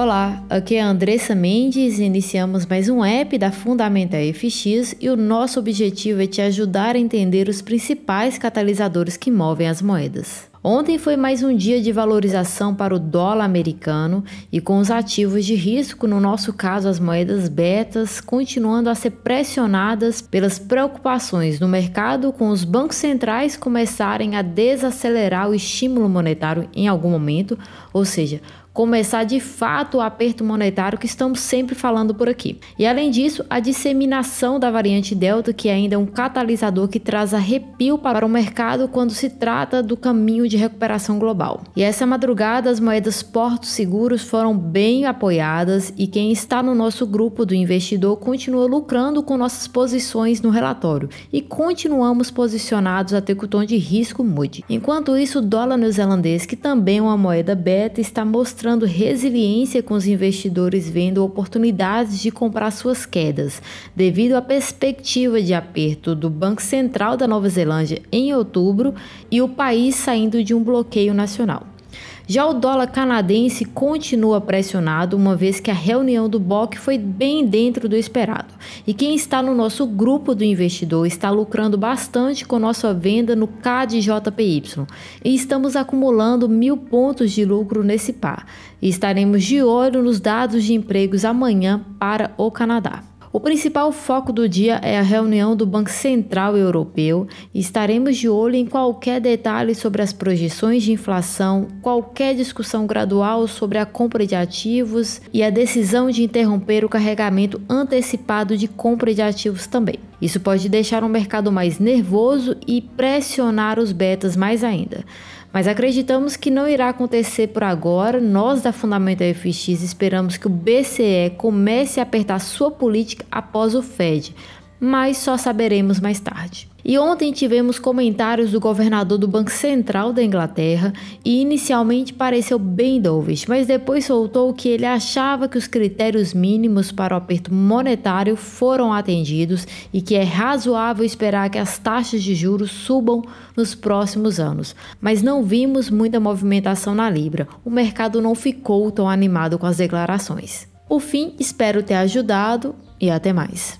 Olá, aqui é a Andressa Mendes iniciamos mais um app da Fundamental FX e o nosso objetivo é te ajudar a entender os principais catalisadores que movem as moedas. Ontem foi mais um dia de valorização para o dólar americano e com os ativos de risco, no nosso caso as moedas betas, continuando a ser pressionadas pelas preocupações no mercado com os bancos centrais começarem a desacelerar o estímulo monetário em algum momento, ou seja, começar de fato o aperto monetário que estamos sempre falando por aqui. E além disso, a disseminação da variante Delta, que ainda é um catalisador que traz arrepio para o mercado quando se trata do caminho de recuperação global. E essa madrugada, as moedas portos seguros foram bem apoiadas e quem está no nosso grupo do investidor continua lucrando com nossas posições no relatório e continuamos posicionados até com o tom de risco Moody. Enquanto isso, o dólar neozelandês, que também é uma moeda beta, está mostrando mostrando resiliência com os investidores vendo oportunidades de comprar suas quedas, devido à perspectiva de aperto do Banco Central da Nova Zelândia em outubro e o país saindo de um bloqueio nacional. Já o dólar canadense continua pressionado, uma vez que a reunião do BOC foi bem dentro do esperado. E quem está no nosso grupo do investidor está lucrando bastante com nossa venda no CAD-JPY. E estamos acumulando mil pontos de lucro nesse par. E estaremos de olho nos dados de empregos amanhã para o Canadá. O principal foco do dia é a reunião do Banco Central Europeu e estaremos de olho em qualquer detalhe sobre as projeções de inflação, qualquer discussão gradual sobre a compra de ativos e a decisão de interromper o carregamento antecipado de compra de ativos também. Isso pode deixar o mercado mais nervoso e pressionar os betas mais ainda mas acreditamos que não irá acontecer por agora. Nós da Fundamental FX esperamos que o BCE comece a apertar sua política após o Fed, mas só saberemos mais tarde. E ontem tivemos comentários do governador do Banco Central da Inglaterra e inicialmente pareceu bem dovish, mas depois soltou que ele achava que os critérios mínimos para o aperto monetário foram atendidos e que é razoável esperar que as taxas de juros subam nos próximos anos. Mas não vimos muita movimentação na Libra. O mercado não ficou tão animado com as declarações. Por fim, espero ter ajudado e até mais.